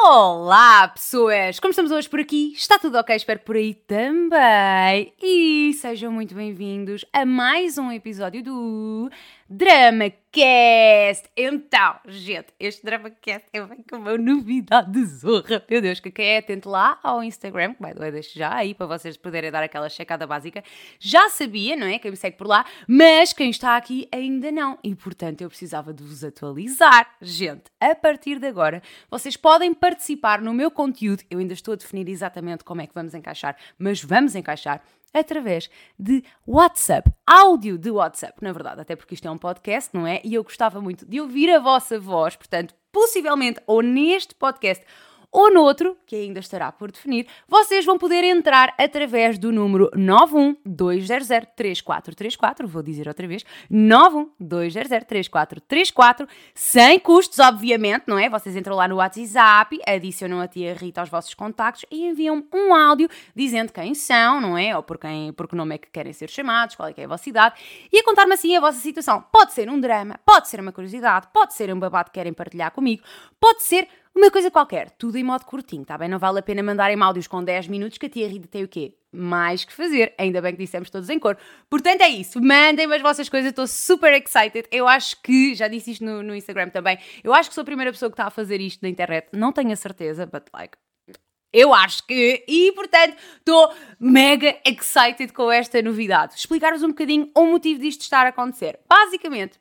Olá, pessoas! Como estamos hoje por aqui? Está tudo ok? Espero por aí também. E sejam muito bem-vindos a mais um episódio do DramaCast. Então, gente, este DramaCast é bem com uma novidade de zorra. Meu Deus, que quem é atento lá ao Instagram, que vai the deixo já aí para vocês poderem dar aquela checada básica. Já sabia, não é? Quem me segue por lá, mas quem está aqui ainda não. E portanto eu precisava de vos atualizar. Gente, a partir de agora, vocês podem participar no meu conteúdo. Eu ainda estou a definir exatamente como é que vamos encaixar, mas vamos encaixar através de WhatsApp, áudio de WhatsApp, na verdade, até porque isto é um podcast, não é? E eu gostava muito de ouvir a vossa voz, portanto, possivelmente ou neste podcast ou noutro, que ainda estará por definir, vocês vão poder entrar através do número 912003434, vou dizer outra vez, 912003434, sem custos, obviamente, não é? Vocês entram lá no WhatsApp, adicionam a tia Rita aos vossos contactos e enviam um áudio dizendo quem são, não é? Ou por, quem, por que nome é que querem ser chamados, qual é que é a vossa idade, e a contar-me assim a vossa situação. Pode ser um drama, pode ser uma curiosidade, pode ser um babado que querem partilhar comigo, pode ser uma coisa qualquer, tudo em modo curtinho, tá bem? Não vale a pena mandarem áudios com 10 minutos que a tia Rita tem o quê? Mais que fazer. Ainda bem que dissemos todos em cor. Portanto, é isso. Mandem-me as vossas coisas, estou super excited. Eu acho que, já disse isto no, no Instagram também, eu acho que sou a primeira pessoa que está a fazer isto na internet. Não tenho a certeza, but like, eu acho que. E, portanto, estou mega excited com esta novidade. Explicar-vos um bocadinho o motivo disto estar a acontecer. Basicamente,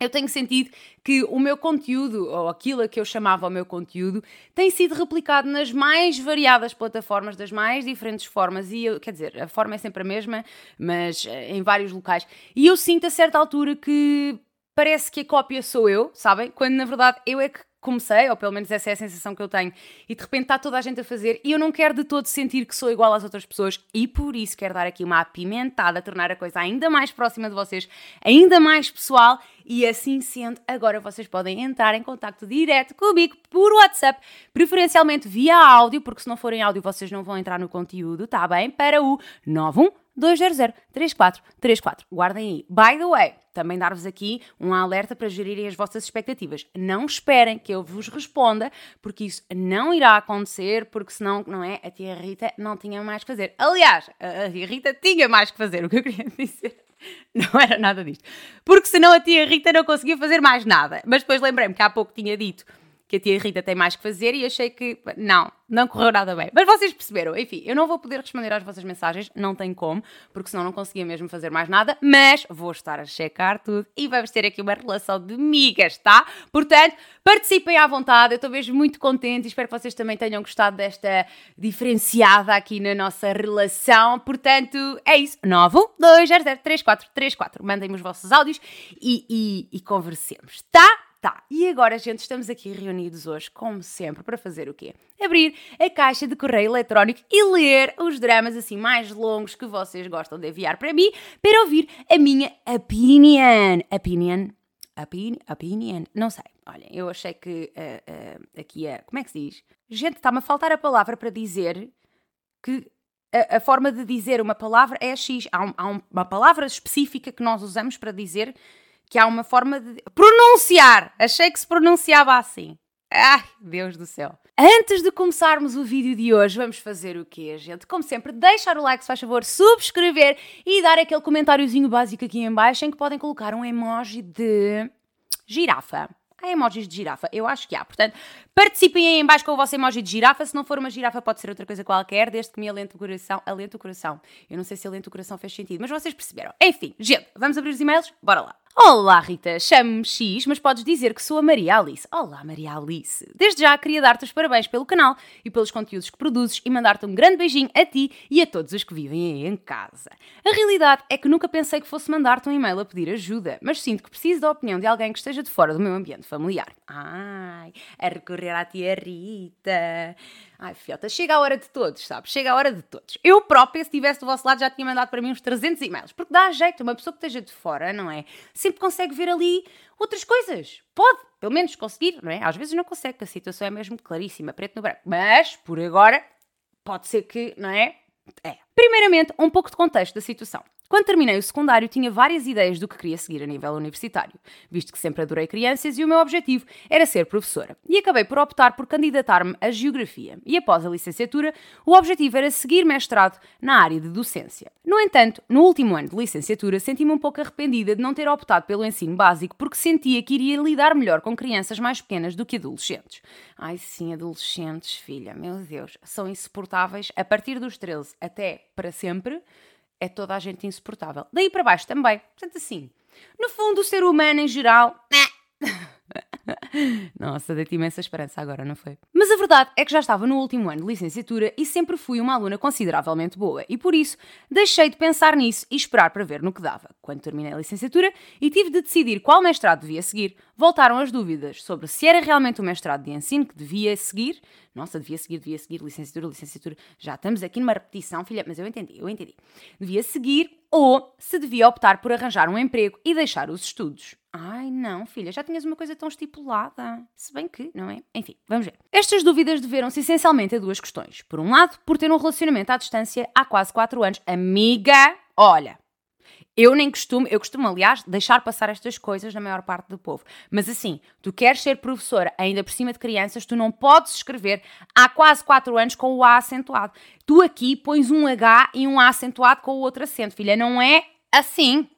eu tenho sentido que o meu conteúdo, ou aquilo a que eu chamava o meu conteúdo, tem sido replicado nas mais variadas plataformas, das mais diferentes formas, e eu, quer dizer, a forma é sempre a mesma, mas eh, em vários locais. E eu sinto a certa altura que parece que a cópia sou eu, sabem? Quando na verdade eu é que comecei, ou pelo menos essa é a sensação que eu tenho, e de repente está toda a gente a fazer, e eu não quero de todo sentir que sou igual às outras pessoas, e por isso quero dar aqui uma apimentada, tornar a coisa ainda mais próxima de vocês, ainda mais pessoal, e assim sendo, agora vocês podem entrar em contato direto comigo por WhatsApp, preferencialmente via áudio, porque se não forem áudio vocês não vão entrar no conteúdo, tá bem? Para o 91 200 3434. Guardem aí. By the way, também dar-vos aqui um alerta para gerirem as vossas expectativas. Não esperem que eu vos responda, porque isso não irá acontecer, porque senão, não é? A tia Rita não tinha mais que fazer. Aliás, a tia Rita tinha mais que fazer, o que eu queria dizer. Não era nada disto. Porque senão a tia Rita não conseguia fazer mais nada. Mas depois lembrei-me que há pouco tinha dito que a tia Rita tem mais que fazer e achei que não, não correu nada bem. Mas vocês perceberam, enfim, eu não vou poder responder às vossas mensagens, não tem como, porque senão não conseguia mesmo fazer mais nada, mas vou estar a checar tudo e vamos ter aqui uma relação de migas, tá? Portanto, participem à vontade, eu estou mesmo muito contente e espero que vocês também tenham gostado desta diferenciada aqui na nossa relação. Portanto, é isso, 912003434. Mandem-me os vossos áudios e, e, e conversemos, tá? Tá, e agora, gente, estamos aqui reunidos hoje, como sempre, para fazer o quê? Abrir a caixa de correio eletrónico e ler os dramas assim mais longos que vocês gostam de enviar para mim, para ouvir a minha opinion. Opinion? Opinion? Opinion? Não sei. Olhem, eu achei que uh, uh, aqui é. Como é que se diz? Gente, está-me a faltar a palavra para dizer que a, forma de dizer uma palavra é X. Há, um, há um, uma palavra específica que nós usamos para dizer que há uma forma de pronunciar. Achei que se pronunciava assim. Ai, Deus do céu. Antes de começarmos o vídeo de hoje, vamos fazer o quê, gente? Como sempre, deixar o like, se faz favor, subscrever e dar aquele comentáriozinho básico aqui em baixo em que podem colocar um emoji de girafa. Há emojis de girafa? Eu acho que há. Portanto, participem aí em baixo com o vosso emoji de girafa. Se não for uma girafa, pode ser outra coisa qualquer, desde que me alente o coração. Alente o coração. Eu não sei se alente o coração fez sentido, mas vocês perceberam. Enfim, gente, vamos abrir os e-mails? Bora lá. Olá, Rita. Chamo-me X, mas podes dizer que sou a Maria Alice. Olá, Maria Alice. Desde já queria dar-te os parabéns pelo canal e pelos conteúdos que produzes e mandar-te um grande beijinho a ti e a todos os que vivem aí em casa. A realidade é que nunca pensei que fosse mandar-te um e-mail a pedir ajuda, mas sinto que preciso da opinião de alguém que esteja de fora do meu ambiente familiar. Ai, a recorrer à tia Rita. Ai, fiota, chega a hora de todos, sabes? Chega a hora de todos. Eu própria, se estivesse do vosso lado, já tinha mandado para mim uns 300 e-mails. Porque dá jeito, uma pessoa que esteja de fora, não é? Sempre consegue ver ali outras coisas. Pode, pelo menos conseguir, não é? Às vezes não consegue, a situação é mesmo claríssima, preto no branco. Mas, por agora, pode ser que, não é? É. Primeiramente, um pouco de contexto da situação. Quando terminei o secundário, tinha várias ideias do que queria seguir a nível universitário, visto que sempre adorei crianças e o meu objetivo era ser professora. E acabei por optar por candidatar-me a Geografia. E após a licenciatura, o objetivo era seguir mestrado na área de docência. No entanto, no último ano de licenciatura, senti-me um pouco arrependida de não ter optado pelo ensino básico porque sentia que iria lidar melhor com crianças mais pequenas do que adolescentes. Ai sim, adolescentes, filha, meu Deus, são insuportáveis a partir dos 13 até para sempre é toda a gente insuportável. Daí para baixo também. Portanto, assim, no fundo, o ser humano em geral. Nossa, dei-te imensa esperança agora, não foi? Mas verdade é que já estava no último ano de licenciatura e sempre fui uma aluna consideravelmente boa, e por isso deixei de pensar nisso e esperar para ver no que dava. Quando terminei a licenciatura e tive de decidir qual mestrado devia seguir, voltaram as dúvidas sobre se era realmente o mestrado de ensino que devia seguir. Nossa, devia seguir, devia seguir, licenciatura, licenciatura. Já estamos aqui numa repetição, filha, mas eu entendi, eu entendi. Devia seguir ou se devia optar por arranjar um emprego e deixar os estudos. Ai, não, filha, já tinhas uma coisa tão estipulada. Se bem que, não é? Enfim, vamos ver. Estas dúvidas deveram-se essencialmente a duas questões. Por um lado, por ter um relacionamento à distância há quase 4 anos. Amiga, olha, eu nem costumo, eu costumo, aliás, deixar passar estas coisas na maior parte do povo. Mas assim, tu queres ser professora, ainda por cima de crianças, tu não podes escrever há quase 4 anos com o A acentuado. Tu aqui pões um H e um A acentuado com o outro acento, filha. Não é assim.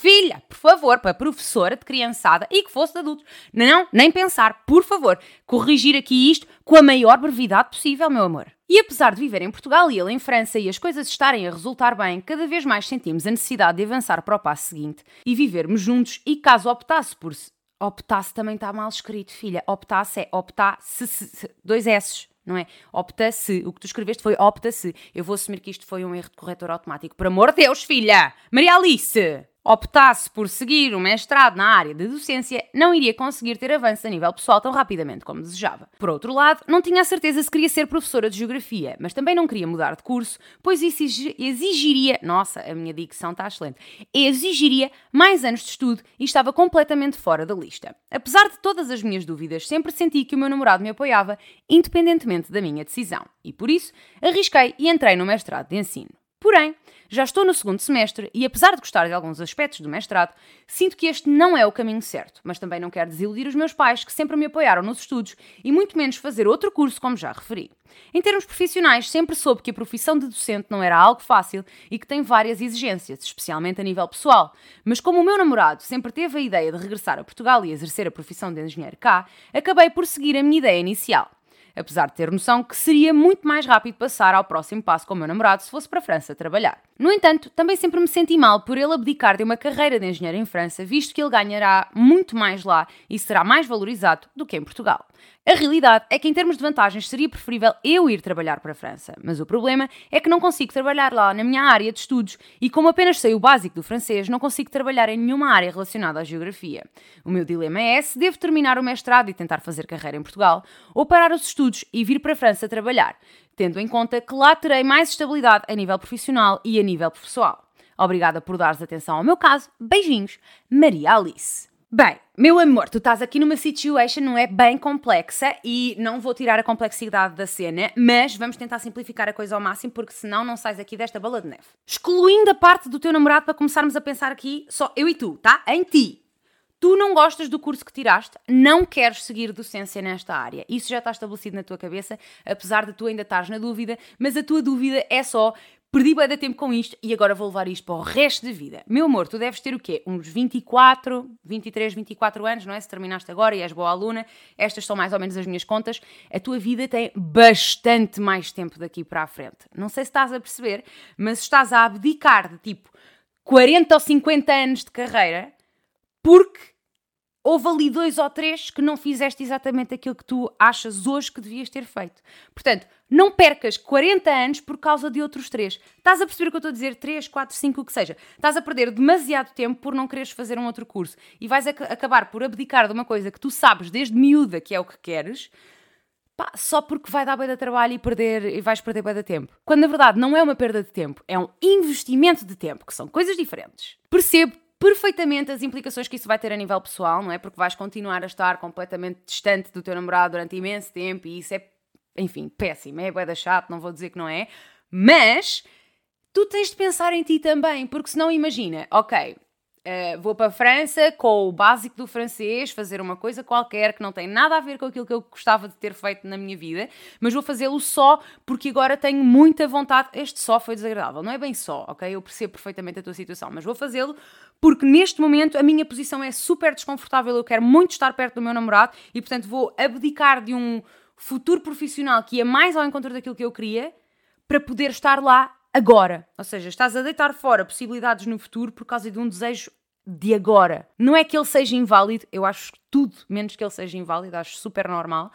Filha, por favor, para professora de criançada e que fosse de adultos. Não, nem pensar, por favor, corrigir aqui isto com a maior brevidade possível, meu amor. E apesar de viver em Portugal e ele em França e as coisas estarem a resultar bem, cada vez mais sentimos a necessidade de avançar para o passo seguinte e vivermos juntos e caso optasse por... Optasse também está mal escrito, filha. Optasse é optasse, dois S não é? Opta-se. O que tu escreveste foi opta-se. Eu vou assumir que isto foi um erro de corretor automático. Por amor de Deus, filha! Maria Alice! Optasse por seguir um mestrado na área de docência, não iria conseguir ter avanço a nível pessoal tão rapidamente como desejava. Por outro lado, não tinha a certeza se queria ser professora de geografia, mas também não queria mudar de curso, pois isso exigiria. Nossa, a minha dicção está excelente. Exigiria mais anos de estudo e estava completamente fora da lista. Apesar de todas as minhas dúvidas, sempre senti que o meu namorado me apoiava, independentemente da minha decisão, e por isso arrisquei e entrei no mestrado de ensino. Porém, já estou no segundo semestre e, apesar de gostar de alguns aspectos do mestrado, sinto que este não é o caminho certo, mas também não quero desiludir os meus pais que sempre me apoiaram nos estudos e muito menos fazer outro curso, como já referi. Em termos profissionais, sempre soube que a profissão de docente não era algo fácil e que tem várias exigências, especialmente a nível pessoal. Mas como o meu namorado sempre teve a ideia de regressar a Portugal e exercer a profissão de engenheiro cá, acabei por seguir a minha ideia inicial apesar de ter noção que seria muito mais rápido passar ao próximo passo com o meu namorado se fosse para a França trabalhar. No entanto, também sempre me senti mal por ele abdicar de uma carreira de engenheiro em França, visto que ele ganhará muito mais lá e será mais valorizado do que em Portugal. A realidade é que, em termos de vantagens, seria preferível eu ir trabalhar para a França, mas o problema é que não consigo trabalhar lá na minha área de estudos e, como apenas sei o básico do francês, não consigo trabalhar em nenhuma área relacionada à geografia. O meu dilema é se devo terminar o mestrado e tentar fazer carreira em Portugal ou parar os estudos e vir para a França trabalhar, tendo em conta que lá terei mais estabilidade a nível profissional e a nível pessoal. Obrigada por dares atenção ao meu caso. Beijinhos, Maria Alice. Bem, meu amor, tu estás aqui numa situation, não é? Bem complexa e não vou tirar a complexidade da cena, mas vamos tentar simplificar a coisa ao máximo porque senão não sais aqui desta bola de neve. Excluindo a parte do teu namorado para começarmos a pensar aqui só eu e tu, tá? Em ti. Tu não gostas do curso que tiraste, não queres seguir docência nesta área. Isso já está estabelecido na tua cabeça, apesar de tu ainda estares na dúvida, mas a tua dúvida é só perdi bem de tempo com isto e agora vou levar isto para o resto da vida. Meu amor, tu deves ter o quê? Uns 24, 23, 24 anos, não é? Se terminaste agora e és boa aluna, estas são mais ou menos as minhas contas. A tua vida tem bastante mais tempo daqui para a frente. Não sei se estás a perceber, mas estás a abdicar de tipo 40 ou 50 anos de carreira porque houve ali dois ou três que não fizeste exatamente aquilo que tu achas hoje que devias ter feito. Portanto, não percas 40 anos por causa de outros três. Estás a perceber o que eu estou a dizer? 3, 4, 5, o que seja. Estás a perder demasiado tempo por não quereres fazer um outro curso e vais acabar por abdicar de uma coisa que tu sabes desde miúda que é o que queres. Pá, só porque vai dar bem de trabalho e, perder, e vais perder bem de tempo. Quando na verdade não é uma perda de tempo, é um investimento de tempo, que são coisas diferentes. Percebo perfeitamente as implicações que isso vai ter a nível pessoal, não é? Porque vais continuar a estar completamente distante do teu namorado durante imenso tempo e isso é, enfim, péssimo, é boeda chato, não vou dizer que não é, mas tu tens de pensar em ti também, porque senão imagina, ok, Uh, vou para a França com o básico do francês, fazer uma coisa qualquer que não tem nada a ver com aquilo que eu gostava de ter feito na minha vida, mas vou fazê-lo só porque agora tenho muita vontade. Este só foi desagradável, não é bem só, ok? Eu percebo perfeitamente a tua situação, mas vou fazê-lo porque neste momento a minha posição é super desconfortável. Eu quero muito estar perto do meu namorado e, portanto, vou abdicar de um futuro profissional que ia mais ao encontro daquilo que eu queria para poder estar lá agora. Ou seja, estás a deitar fora possibilidades no futuro por causa de um desejo de agora. Não é que ele seja inválido, eu acho tudo menos que ele seja inválido, acho super normal,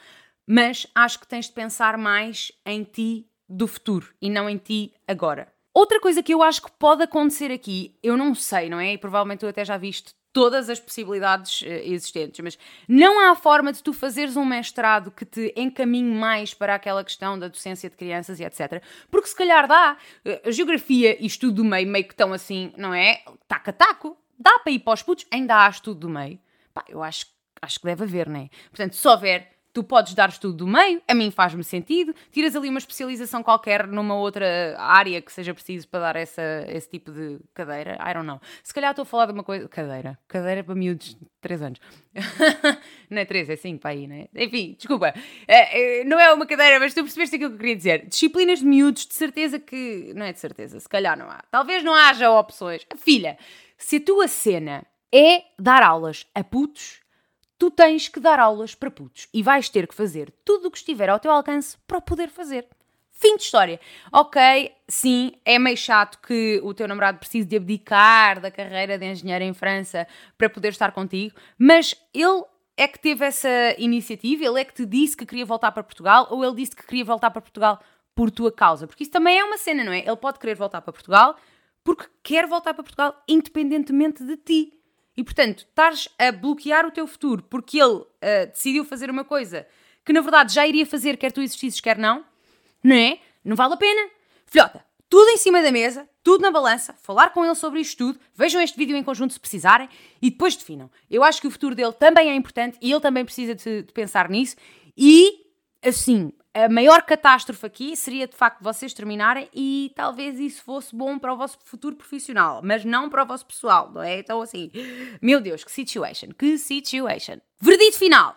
mas acho que tens de pensar mais em ti do futuro e não em ti agora. Outra coisa que eu acho que pode acontecer aqui, eu não sei, não é? E provavelmente tu até já viste todas as possibilidades uh, existentes, mas não há forma de tu fazeres um mestrado que te encaminhe mais para aquela questão da docência de crianças e etc. Porque se calhar dá. Uh, geografia e estudo do meio meio que estão assim, não é? Taca-taco. Dá para ir para os putos? Ainda há estudo do meio? Pá, eu acho, acho que deve haver, não é? Portanto, se houver, tu podes dar estudo do meio, a mim faz-me sentido, tiras ali uma especialização qualquer numa outra área que seja preciso para dar essa, esse tipo de cadeira, I don't know. Se calhar estou a falar de uma coisa, cadeira, cadeira para miúdos de 3 anos. não é 3, é 5 para aí, não é? Enfim, desculpa, é, é, não é uma cadeira, mas tu percebeste aquilo que eu queria dizer. Disciplinas de miúdos, de certeza que, não é de certeza, se calhar não há. Talvez não haja opções. Filha, se a tua cena é dar aulas a putos, tu tens que dar aulas para putos e vais ter que fazer tudo o que estiver ao teu alcance para o poder fazer. Fim de história. Ok, sim, é meio chato que o teu namorado precise de abdicar da carreira de engenheiro em França para poder estar contigo, mas ele é que teve essa iniciativa, ele é que te disse que queria voltar para Portugal ou ele disse que queria voltar para Portugal por tua causa? Porque isso também é uma cena, não é? Ele pode querer voltar para Portugal, porque quer voltar para Portugal independentemente de ti. E portanto, estás a bloquear o teu futuro porque ele uh, decidiu fazer uma coisa que na verdade já iria fazer, quer tu existisses, quer não, não é? Não vale a pena. Filhota, tudo em cima da mesa, tudo na balança, falar com ele sobre isto tudo, vejam este vídeo em conjunto se precisarem e depois definam. Eu acho que o futuro dele também é importante e ele também precisa de, de pensar nisso e assim, a maior catástrofe aqui seria de facto vocês terminarem e talvez isso fosse bom para o vosso futuro profissional, mas não para o vosso pessoal, não é? Então assim, meu Deus, que situation, que situation. Verdito final.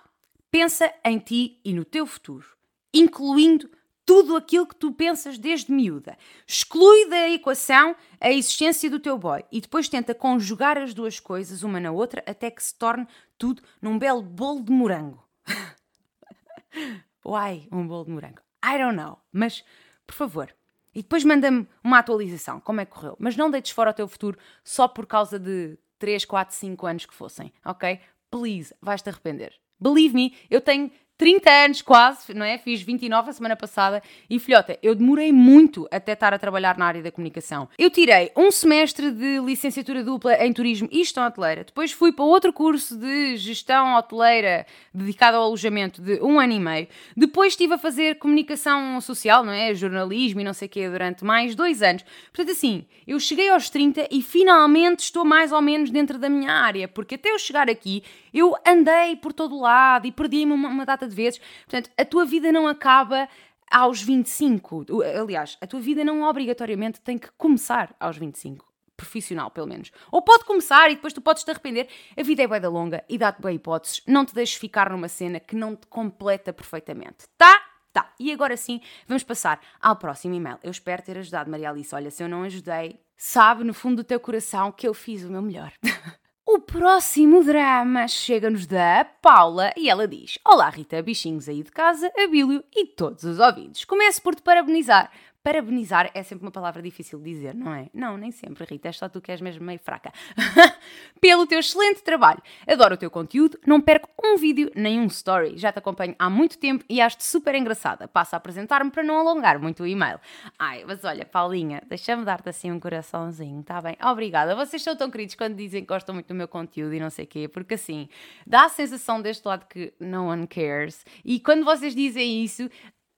Pensa em ti e no teu futuro, incluindo tudo aquilo que tu pensas desde miúda. Exclui da equação a existência do teu boy e depois tenta conjugar as duas coisas uma na outra até que se torne tudo num belo bolo de morango. Why um bolo de morango? I don't know. Mas, por favor, e depois manda-me uma atualização, como é que correu. Mas não deites fora o teu futuro só por causa de 3, 4, 5 anos que fossem, ok? Please, vais-te arrepender. Believe me, eu tenho 30 anos quase, não é? Fiz 29 a semana passada e filhota, eu demorei muito até estar a trabalhar na área da comunicação. Eu tirei um semestre de licenciatura dupla em turismo e gestão hoteleira, depois fui para outro curso de gestão hoteleira dedicado ao alojamento de um ano e meio, depois estive a fazer comunicação social, não é? Jornalismo e não sei o quê durante mais dois anos. Portanto, assim, eu cheguei aos 30 e finalmente estou mais ou menos dentro da minha área, porque até eu chegar aqui eu andei por todo lado e perdi-me uma, uma data de vezes. Portanto, a tua vida não acaba aos 25. Aliás, a tua vida não obrigatoriamente tem que começar aos 25 profissional, pelo menos. Ou pode começar e depois tu podes te arrepender. A vida é bem da longa e dá-te bem hipóteses. Não te deixes ficar numa cena que não te completa perfeitamente. Tá? Tá. E agora sim, vamos passar ao próximo e-mail. Eu espero ter ajudado, Maria Alice. Olha, se eu não ajudei, sabe no fundo do teu coração que eu fiz o meu melhor. O próximo drama chega-nos da Paula e ela diz: Olá Rita, bichinhos aí de casa, Abílio e todos os ouvintes. Começo por te parabenizar Parabenizar é sempre uma palavra difícil de dizer, não é? Não, nem sempre, Rita, é só tu que és mesmo meio fraca. Pelo teu excelente trabalho. Adoro o teu conteúdo, não perco um vídeo nem um story. Já te acompanho há muito tempo e acho-te super engraçada. Passo a apresentar-me para não alongar muito o e-mail. Ai, mas olha, Paulinha, deixa-me dar-te assim um coraçãozinho, tá bem? Obrigada. Vocês são tão queridos quando dizem que gostam muito do meu conteúdo e não sei o quê, porque assim, dá a sensação deste lado que no one cares. E quando vocês dizem isso,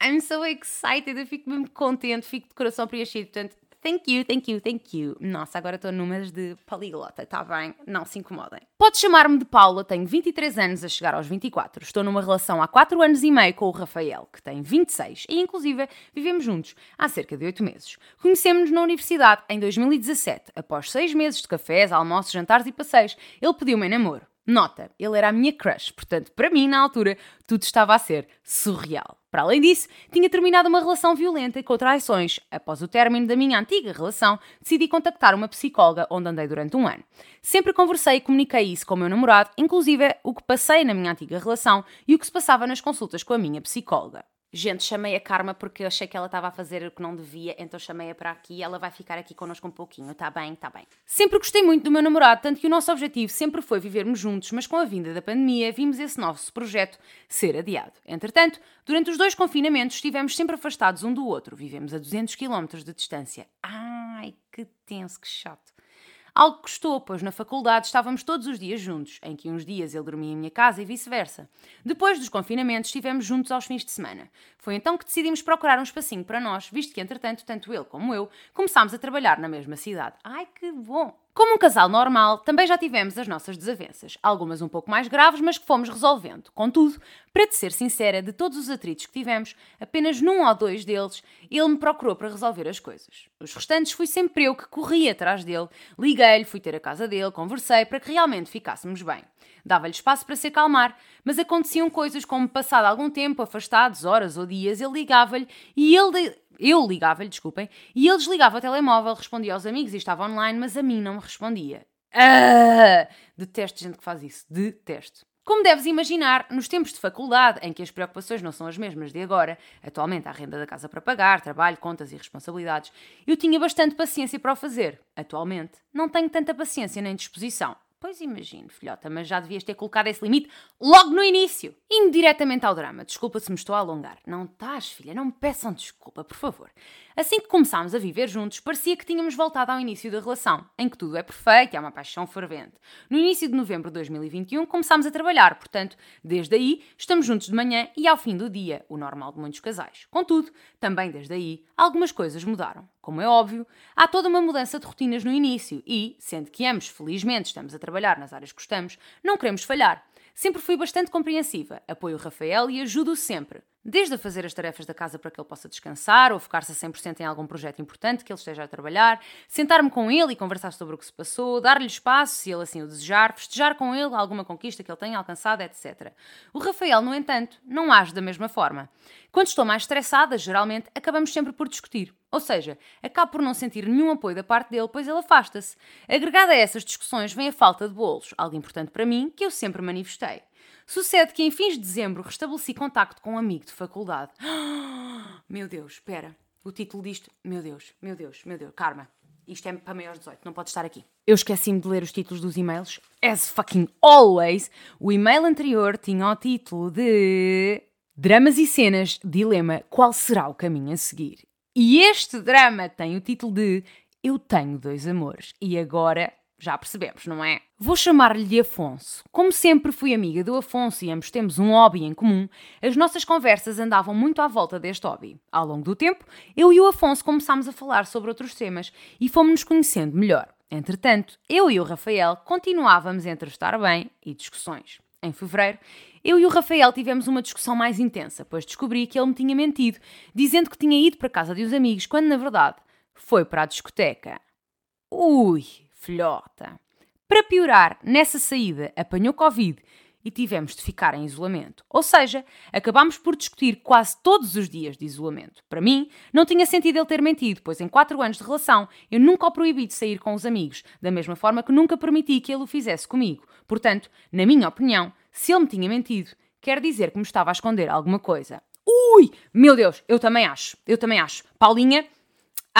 I'm so excited, eu fico mesmo contente, fico de coração preenchido. Portanto, Thank you, thank you, thank you. Nossa, agora estou numas de poliglota, tá bem? Não se incomodem. Pode chamar-me de Paula, tenho 23 anos a chegar aos 24. Estou numa relação há 4 anos e meio com o Rafael, que tem 26, e inclusive vivemos juntos há cerca de 8 meses. Conhecemos-nos na universidade em 2017. Após 6 meses de cafés, almoços, jantares e passeios, ele pediu-me em namoro. Nota, ele era a minha crush, portanto, para mim, na altura, tudo estava a ser surreal. Para além disso, tinha terminado uma relação violenta e com traições. Após o término da minha antiga relação, decidi contactar uma psicóloga onde andei durante um ano. Sempre conversei e comuniquei isso com o meu namorado, inclusive o que passei na minha antiga relação e o que se passava nas consultas com a minha psicóloga. Gente, chamei a Karma porque eu achei que ela estava a fazer o que não devia, então chamei-a para aqui e ela vai ficar aqui connosco um pouquinho. Tá bem, tá bem. Sempre gostei muito do meu namorado, tanto que o nosso objetivo sempre foi vivermos juntos, mas com a vinda da pandemia vimos esse nosso projeto ser adiado. Entretanto, durante os dois confinamentos estivemos sempre afastados um do outro, vivemos a 200 km de distância. Ai, que tenso, que chato. Algo custou, pois na faculdade estávamos todos os dias juntos, em que uns dias ele dormia em minha casa e vice-versa. Depois dos confinamentos, estivemos juntos aos fins de semana. Foi então que decidimos procurar um espacinho para nós, visto que, entretanto, tanto ele como eu começámos a trabalhar na mesma cidade. Ai, que bom! Como um casal normal, também já tivemos as nossas desavenças, algumas um pouco mais graves, mas que fomos resolvendo. Contudo, para te ser sincera, de todos os atritos que tivemos, apenas num ou dois deles ele me procurou para resolver as coisas. Os restantes fui sempre eu que corri atrás dele, liguei-lhe, fui ter a casa dele, conversei para que realmente ficássemos bem. Dava-lhe espaço para se acalmar, mas aconteciam coisas como, passado algum tempo, afastados, horas ou dias, ele ligava-lhe e ele eu ligava-lhe, desculpem, e ele desligava o telemóvel, respondia aos amigos e estava online, mas a mim não me respondia. Ah! Detesto gente que faz isso. Detesto. Como deves imaginar, nos tempos de faculdade, em que as preocupações não são as mesmas de agora, atualmente há renda da casa para pagar, trabalho, contas e responsabilidades, eu tinha bastante paciência para o fazer. Atualmente, não tenho tanta paciência nem disposição. Pois imagino, filhota, mas já devias ter colocado esse limite logo no início. Indo diretamente ao drama, desculpa se me estou a alongar. Não estás, filha, não me peçam desculpa, por favor. Assim que começámos a viver juntos, parecia que tínhamos voltado ao início da relação, em que tudo é perfeito e há uma paixão fervente. No início de novembro de 2021 começámos a trabalhar, portanto, desde aí estamos juntos de manhã e ao fim do dia, o normal de muitos casais. Contudo, também desde aí, algumas coisas mudaram. Como é óbvio, há toda uma mudança de rotinas no início e, sendo que ambos, felizmente, estamos a trabalhar nas áreas que gostamos, não queremos falhar. Sempre fui bastante compreensiva, apoio o Rafael e ajudo-o sempre. Desde a fazer as tarefas da casa para que ele possa descansar ou focar-se a 100% em algum projeto importante que ele esteja a trabalhar, sentar-me com ele e conversar sobre o que se passou, dar-lhe espaço, se ele assim o desejar, festejar com ele alguma conquista que ele tenha alcançado, etc. O Rafael, no entanto, não age da mesma forma. Quando estou mais estressada, geralmente, acabamos sempre por discutir. Ou seja, acabo por não sentir nenhum apoio da parte dele, pois ele afasta-se. Agregada a essas discussões vem a falta de bolos, algo importante para mim que eu sempre manifestei. Sucede que em fins de dezembro restabeleci contacto com um amigo de faculdade. Meu Deus, espera. O título disto. Meu Deus, meu Deus, meu Deus. Karma. Isto é para maiores de 18, não pode estar aqui. Eu esqueci-me de ler os títulos dos e-mails. As fucking always. O e-mail anterior tinha o título de. Dramas e cenas, dilema, qual será o caminho a seguir? E este drama tem o título de Eu tenho dois amores. E agora já percebemos, não é? Vou chamar-lhe Afonso. Como sempre fui amiga do Afonso e ambos temos um hobby em comum, as nossas conversas andavam muito à volta deste hobby. Ao longo do tempo, eu e o Afonso começámos a falar sobre outros temas e fomos-nos conhecendo melhor. Entretanto, eu e o Rafael continuávamos entre estar bem e discussões. Em fevereiro, eu e o Rafael tivemos uma discussão mais intensa, pois descobri que ele me tinha mentido, dizendo que tinha ido para casa de uns amigos, quando na verdade foi para a discoteca. Ui, filhota. Para piorar, nessa saída apanhou Covid e tivemos de ficar em isolamento. Ou seja, acabámos por discutir quase todos os dias de isolamento. Para mim, não tinha sentido ele ter mentido, pois em quatro anos de relação eu nunca o proibi de sair com os amigos, da mesma forma que nunca permiti que ele o fizesse comigo. Portanto, na minha opinião, se ele me tinha mentido, quer dizer que me estava a esconder alguma coisa. Ui! Meu Deus, eu também acho, eu também acho. Paulinha,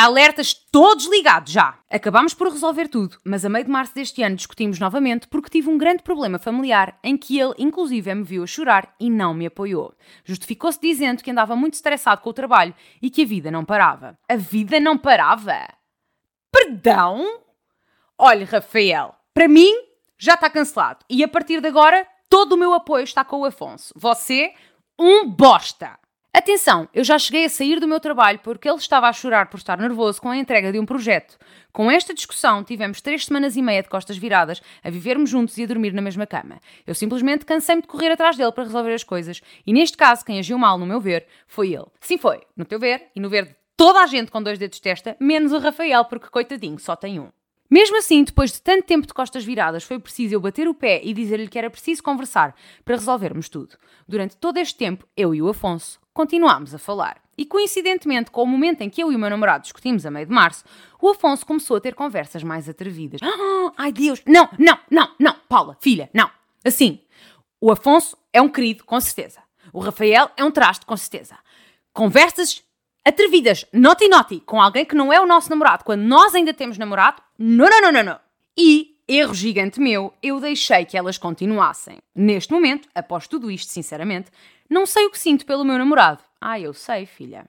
Alertas todos ligados já! Acabámos por resolver tudo, mas a meio de março deste ano discutimos novamente porque tive um grande problema familiar em que ele, inclusive, me viu a chorar e não me apoiou. Justificou-se dizendo que andava muito estressado com o trabalho e que a vida não parava. A vida não parava? Perdão? Olha, Rafael, para mim já está cancelado e a partir de agora todo o meu apoio está com o Afonso. Você, um bosta! Atenção, eu já cheguei a sair do meu trabalho porque ele estava a chorar por estar nervoso com a entrega de um projeto. Com esta discussão, tivemos três semanas e meia de costas viradas, a vivermos juntos e a dormir na mesma cama. Eu simplesmente cansei-me de correr atrás dele para resolver as coisas, e neste caso, quem agiu mal, no meu ver, foi ele. Sim, foi, no teu ver e no ver de toda a gente com dois dedos de testa, menos o Rafael, porque coitadinho, só tem um. Mesmo assim, depois de tanto tempo de costas viradas, foi preciso eu bater o pé e dizer-lhe que era preciso conversar para resolvermos tudo. Durante todo este tempo, eu e o Afonso continuámos a falar. E coincidentemente, com o momento em que eu e o meu namorado discutimos a meio de março, o Afonso começou a ter conversas mais atrevidas. Ah, ai Deus, não, não, não, não, Paula, filha, não. Assim, o Afonso é um querido, com certeza. O Rafael é um traste, com certeza. Conversas atrevidas, naughty naughty, com alguém que não é o nosso namorado, quando nós ainda temos namorado, não, não, não, não, não. E, erro gigante meu, eu deixei que elas continuassem. Neste momento, após tudo isto, sinceramente, não sei o que sinto pelo meu namorado. Ah, eu sei, filha.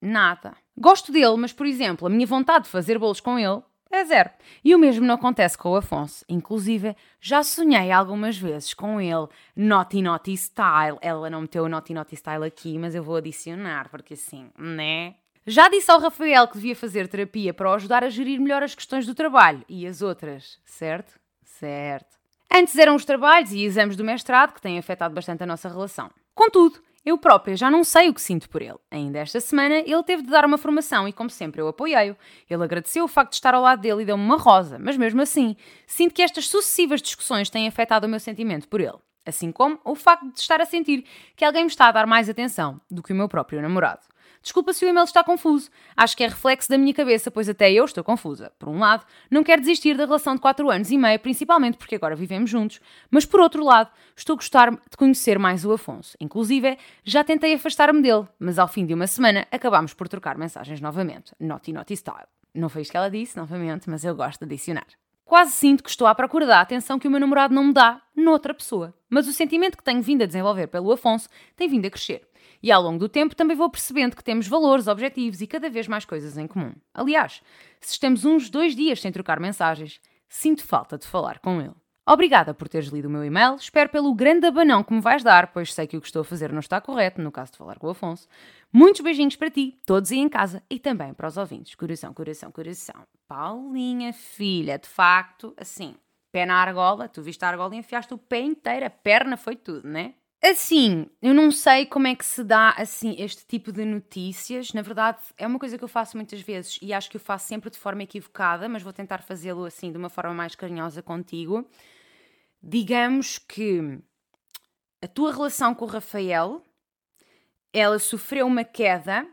Nada. Gosto dele, mas, por exemplo, a minha vontade de fazer bolos com ele é zero. E o mesmo não acontece com o Afonso. Inclusive, já sonhei algumas vezes com ele, Naughty Naughty Style. Ela não meteu o Naughty Naughty Style aqui, mas eu vou adicionar, porque assim, né? Já disse ao Rafael que devia fazer terapia para o ajudar a gerir melhor as questões do trabalho e as outras, certo? Certo. Antes eram os trabalhos e exames do mestrado que têm afetado bastante a nossa relação. Contudo, eu própria já não sei o que sinto por ele. Ainda esta semana ele teve de dar uma formação e, como sempre, eu apoiei-o. Ele agradeceu o facto de estar ao lado dele e deu-me uma rosa, mas mesmo assim, sinto que estas sucessivas discussões têm afetado o meu sentimento por ele. Assim como o facto de estar a sentir que alguém me está a dar mais atenção do que o meu próprio namorado. Desculpa se o e-mail está confuso. Acho que é reflexo da minha cabeça, pois até eu estou confusa. Por um lado, não quero desistir da relação de 4 anos e meio, principalmente porque agora vivemos juntos, mas por outro lado, estou a gostar de conhecer mais o Afonso. Inclusive, já tentei afastar-me dele, mas ao fim de uma semana acabámos por trocar mensagens novamente. Naughty Naughty Style. Não foi isto que ela disse, novamente, mas eu gosto de adicionar. Quase sinto que estou à procura da atenção que o meu namorado não me dá noutra pessoa. Mas o sentimento que tenho vindo a desenvolver pelo Afonso tem vindo a crescer. E ao longo do tempo também vou percebendo que temos valores, objetivos e cada vez mais coisas em comum. Aliás, se estamos uns dois dias sem trocar mensagens, sinto falta de falar com ele. Obrigada por teres lido o meu e-mail, espero pelo grande abanão que me vais dar, pois sei que o que estou a fazer não está correto, no caso de falar com o Afonso. Muitos beijinhos para ti, todos aí em casa e também para os ouvintes. Coração, coração, coração. Paulinha, filha, de facto, assim, pé na argola, tu viste a argola e enfiaste o pé inteiro, a perna foi tudo, né? Assim, eu não sei como é que se dá assim este tipo de notícias. Na verdade, é uma coisa que eu faço muitas vezes e acho que eu faço sempre de forma equivocada, mas vou tentar fazê-lo assim de uma forma mais carinhosa contigo. Digamos que a tua relação com o Rafael, ela sofreu uma queda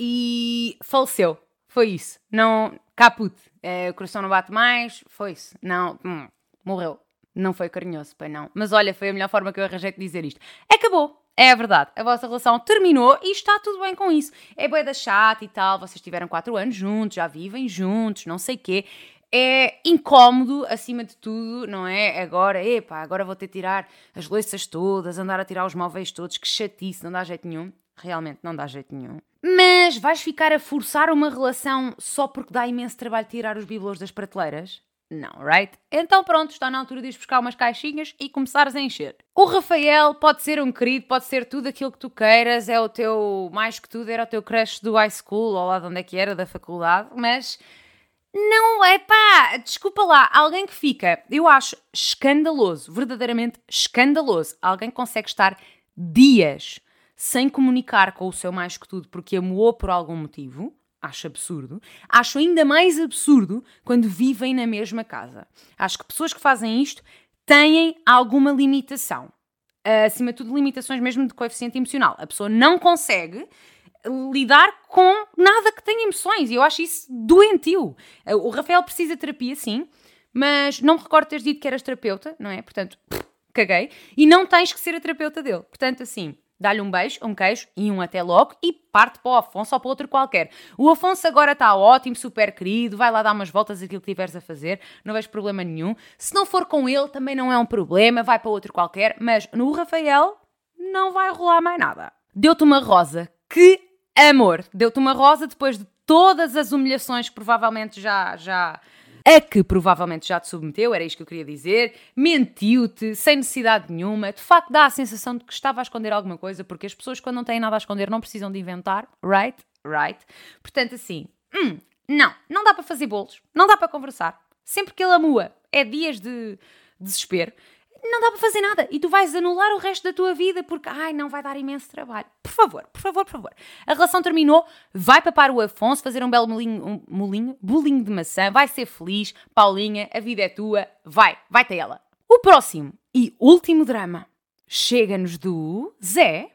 e faleceu. Foi isso. Não, caput. É, o coração não bate mais. Foi isso. Não, hum, morreu. Não foi carinhoso, pai, não. Mas olha, foi a melhor forma que eu arranjei de dizer isto. Acabou. É verdade. A vossa relação terminou e está tudo bem com isso. É boa da chata e tal. Vocês tiveram quatro anos juntos, já vivem juntos, não sei quê. É incómodo, acima de tudo, não é? Agora, epá, agora vou ter de tirar as louças todas, andar a tirar os móveis todos, que chatice, não dá jeito nenhum. Realmente não dá jeito nenhum. Mas vais ficar a forçar uma relação só porque dá imenso trabalho tirar os bibelôs das prateleiras? Não, right? Então pronto, está na altura de ir buscar umas caixinhas e começares a encher. O Rafael pode ser um querido, pode ser tudo aquilo que tu queiras, é o teu, mais que tudo, era o teu crush do high school, ou lá de onde é que era, da faculdade, mas não é pá, desculpa lá, alguém que fica, eu acho escandaloso, verdadeiramente escandaloso, alguém que consegue estar dias sem comunicar com o seu mais que tudo porque amou por algum motivo, acho absurdo. Acho ainda mais absurdo quando vivem na mesma casa. Acho que pessoas que fazem isto têm alguma limitação. Acima de tudo, limitações mesmo de coeficiente emocional. A pessoa não consegue lidar com nada que tenha emoções e eu acho isso doentio. O Rafael precisa de terapia, sim, mas não me recordo teres dito que eras terapeuta, não é? Portanto, caguei. E não tens que ser a terapeuta dele. Portanto, assim, dá-lhe um beijo, um queijo e um até logo e parte para o Afonso ou para outro qualquer. O Afonso agora está ótimo, super querido, vai lá dar umas voltas aquilo que tiveres a fazer, não vejo problema nenhum. Se não for com ele, também não é um problema, vai para outro qualquer, mas no Rafael não vai rolar mais nada. Deu-te uma rosa, que amor! Deu-te uma rosa depois de todas as humilhações que provavelmente já, já a que provavelmente já te submeteu, era isto que eu queria dizer, mentiu-te sem necessidade nenhuma, de facto dá a sensação de que estava a esconder alguma coisa, porque as pessoas quando não têm nada a esconder não precisam de inventar, right? Right? Portanto, assim, hum, não, não dá para fazer bolos, não dá para conversar. Sempre que ele amua, é dias de desespero não dá para fazer nada e tu vais anular o resto da tua vida porque, ai, não vai dar imenso trabalho. Por favor, por favor, por favor. A relação terminou, vai papar o Afonso, fazer um belo molinho, um molinho, bolinho de maçã, vai ser feliz, Paulinha, a vida é tua, vai, vai-te ela. O próximo e último drama chega-nos do Zé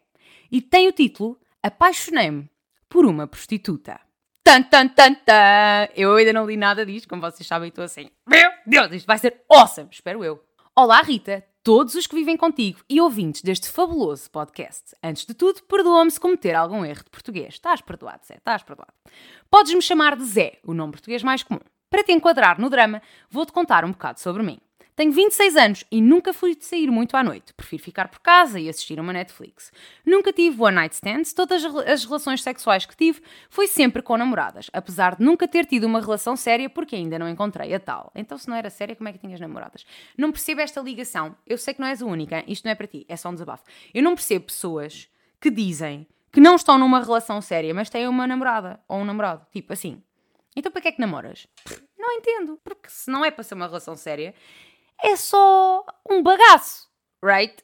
e tem o título Apaixonei-me por uma prostituta. Tan, tan, tan, tan. Eu ainda não li nada disto, como vocês sabem, estou assim. Meu Deus, isto vai ser awesome, espero eu. Olá, Rita, todos os que vivem contigo e ouvintes deste fabuloso podcast. Antes de tudo, perdoa-me se cometer algum erro de português. Estás perdoado, Zé, estás perdoado. Podes-me chamar de Zé, o nome português mais comum. Para te enquadrar no drama, vou-te contar um bocado sobre mim. Tenho 26 anos e nunca fui de sair muito à noite. Prefiro ficar por casa e assistir uma Netflix. Nunca tive one night stands, todas as relações sexuais que tive foi sempre com namoradas, apesar de nunca ter tido uma relação séria porque ainda não encontrei a tal. Então, se não era séria, como é que tinhas namoradas? Não percebo esta ligação. Eu sei que não és a única, isto não é para ti, é só um desabafo. Eu não percebo pessoas que dizem que não estão numa relação séria, mas têm uma namorada ou um namorado. Tipo assim. Então, para que é que namoras? Não entendo. Porque se não é para ser uma relação séria, é só um bagaço. Right?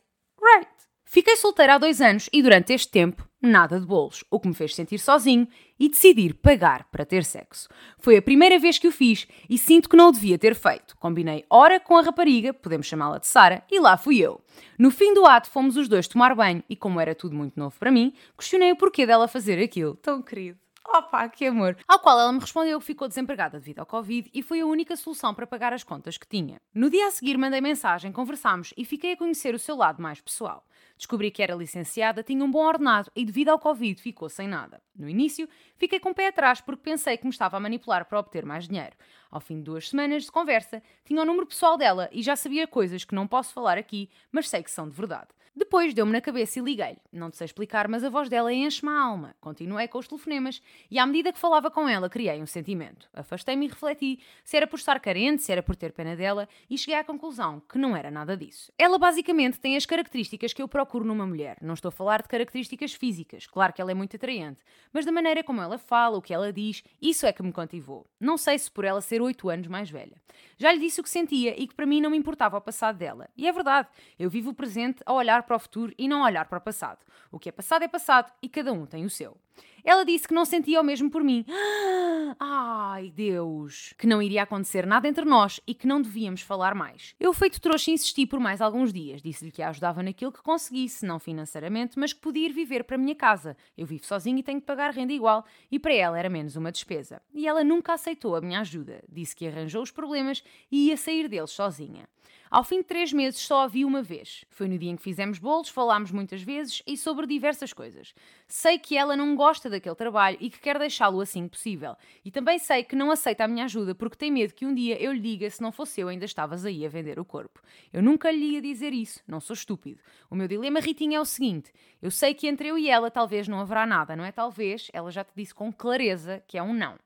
Right. Fiquei solteira há dois anos e durante este tempo nada de bolos, o que me fez sentir sozinho e decidir pagar para ter sexo. Foi a primeira vez que o fiz e sinto que não o devia ter feito. Combinei hora com a rapariga, podemos chamá-la de Sara, e lá fui eu. No fim do ato fomos os dois tomar banho e como era tudo muito novo para mim, questionei o porquê dela fazer aquilo. Tão querido. Opa, que amor! Ao qual ela me respondeu que ficou desempregada devido ao Covid e foi a única solução para pagar as contas que tinha. No dia a seguir mandei mensagem, conversámos e fiquei a conhecer o seu lado mais pessoal. Descobri que era licenciada, tinha um bom ordenado e devido ao Covid ficou sem nada. No início, fiquei com o pé atrás porque pensei que me estava a manipular para obter mais dinheiro. Ao fim de duas semanas de conversa, tinha o número pessoal dela e já sabia coisas que não posso falar aqui, mas sei que são de verdade. Depois deu-me na cabeça e liguei-lhe. Não te sei explicar, mas a voz dela enche-me a alma. Continuei com os telefonemas e, à medida que falava com ela, criei um sentimento. Afastei-me e refleti se era por estar carente, se era por ter pena dela e cheguei à conclusão que não era nada disso. Ela basicamente tem as características que eu procuro numa mulher. Não estou a falar de características físicas, claro que ela é muito atraente, mas da maneira como ela fala, o que ela diz, isso é que me cativou. Não sei se por ela ser 8 anos mais velha. Já lhe disse o que sentia e que para mim não me importava o passado dela. E é verdade, eu vivo o presente a olhar para o futuro e não olhar para o passado. O que é passado é passado e cada um tem o seu. Ela disse que não sentia o mesmo por mim. Ai, Deus! Que não iria acontecer nada entre nós e que não devíamos falar mais. Eu, feito trouxa, insisti por mais alguns dias. Disse-lhe que a ajudava naquilo que conseguisse, não financeiramente, mas que podia ir viver para a minha casa. Eu vivo sozinha e tenho que pagar renda igual, e para ela era menos uma despesa. E ela nunca aceitou a minha ajuda. Disse que arranjou os problemas e ia sair deles sozinha. Ao fim de três meses só a vi uma vez. Foi no dia em que fizemos bolos, falámos muitas vezes e sobre diversas coisas. Sei que ela não gosta daquele trabalho e que quer deixá-lo assim que possível. E também sei que não aceita a minha ajuda porque tem medo que um dia eu lhe diga se não fosse eu ainda estavas aí a vender o corpo. Eu nunca lhe ia dizer isso, não sou estúpido. O meu dilema, Ritinha, é o seguinte: eu sei que entre eu e ela talvez não haverá nada, não é? Talvez, ela já te disse com clareza que é um não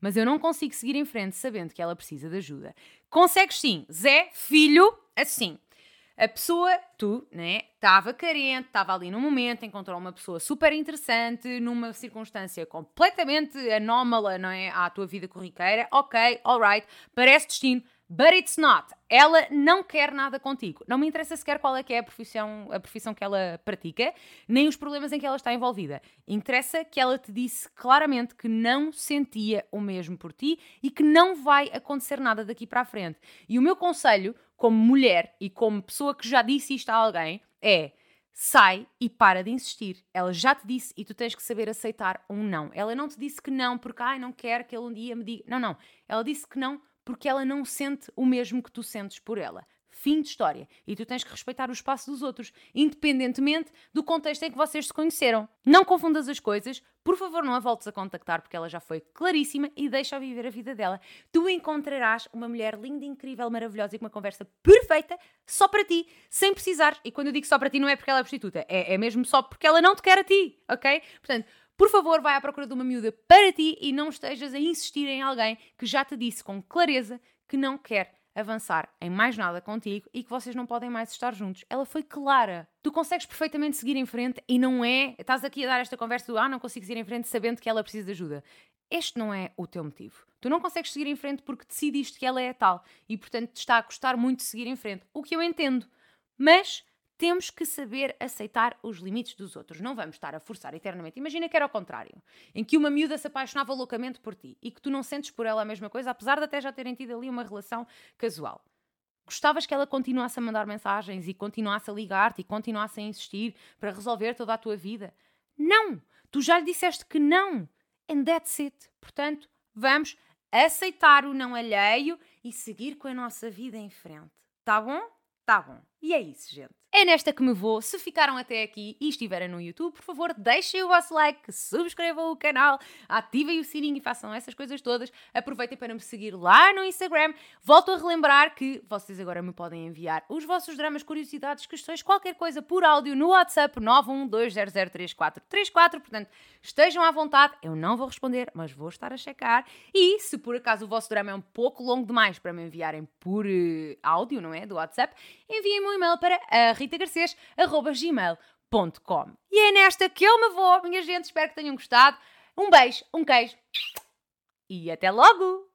mas eu não consigo seguir em frente sabendo que ela precisa de ajuda. Consegues sim, Zé, filho, assim. A pessoa, tu, né, estava carente, estava ali num momento, encontrou uma pessoa super interessante, numa circunstância completamente anómala, não é, à tua vida corriqueira. Ok, alright, parece destino, But it's not. Ela não quer nada contigo. Não me interessa sequer qual é que é a profissão, a profissão que ela pratica, nem os problemas em que ela está envolvida. Interessa que ela te disse claramente que não sentia o mesmo por ti e que não vai acontecer nada daqui para a frente. E o meu conselho, como mulher e como pessoa que já disse isto a alguém, é sai e para de insistir. Ela já te disse e tu tens que saber aceitar um não. Ela não te disse que não porque ai, não quer que ele um dia me diga. Não, não. Ela disse que não porque ela não sente o mesmo que tu sentes por ela. Fim de história. E tu tens que respeitar o espaço dos outros, independentemente do contexto em que vocês se conheceram. Não confundas as coisas, por favor, não a voltes a contactar porque ela já foi claríssima e deixa-a viver a vida dela. Tu encontrarás uma mulher linda, incrível, maravilhosa e com uma conversa perfeita só para ti, sem precisar. E quando eu digo só para ti, não é porque ela é prostituta, é, é mesmo só porque ela não te quer a ti, ok? Portanto, por favor, vai à procura de uma miúda para ti e não estejas a insistir em alguém que já te disse com clareza que não quer avançar em mais nada contigo e que vocês não podem mais estar juntos. Ela foi clara. Tu consegues perfeitamente seguir em frente e não é. Estás aqui a dar esta conversa do ah, não consigo seguir em frente sabendo que ela precisa de ajuda. Este não é o teu motivo. Tu não consegues seguir em frente porque decidiste que ela é tal e, portanto, te está a custar muito seguir em frente. O que eu entendo. Mas temos que saber aceitar os limites dos outros. Não vamos estar a forçar eternamente. Imagina que era ao contrário, em que uma miúda se apaixonava loucamente por ti e que tu não sentes por ela a mesma coisa, apesar de até já terem tido ali uma relação casual. Gostavas que ela continuasse a mandar mensagens e continuasse a ligar-te e continuasse a insistir para resolver toda a tua vida? Não! Tu já lhe disseste que não! And that's it. Portanto, vamos aceitar o não alheio e seguir com a nossa vida em frente. Tá bom? Tá bom. E é isso, gente. É nesta que me vou. Se ficaram até aqui e estiverem no YouTube, por favor, deixem o vosso like, subscrevam o canal, ativem o sininho e façam essas coisas todas. Aproveitem para me seguir lá no Instagram. Volto a relembrar que vocês agora me podem enviar os vossos dramas, curiosidades, questões, qualquer coisa por áudio no WhatsApp 912003434. Portanto, estejam à vontade. Eu não vou responder, mas vou estar a checar. E se por acaso o vosso drama é um pouco longo demais para me enviarem por uh, áudio, não é? Do WhatsApp, enviem-me um e-mail para a ritagarcês.gmail.com E é nesta que eu me vou, minha gente. Espero que tenham gostado. Um beijo, um queijo e até logo!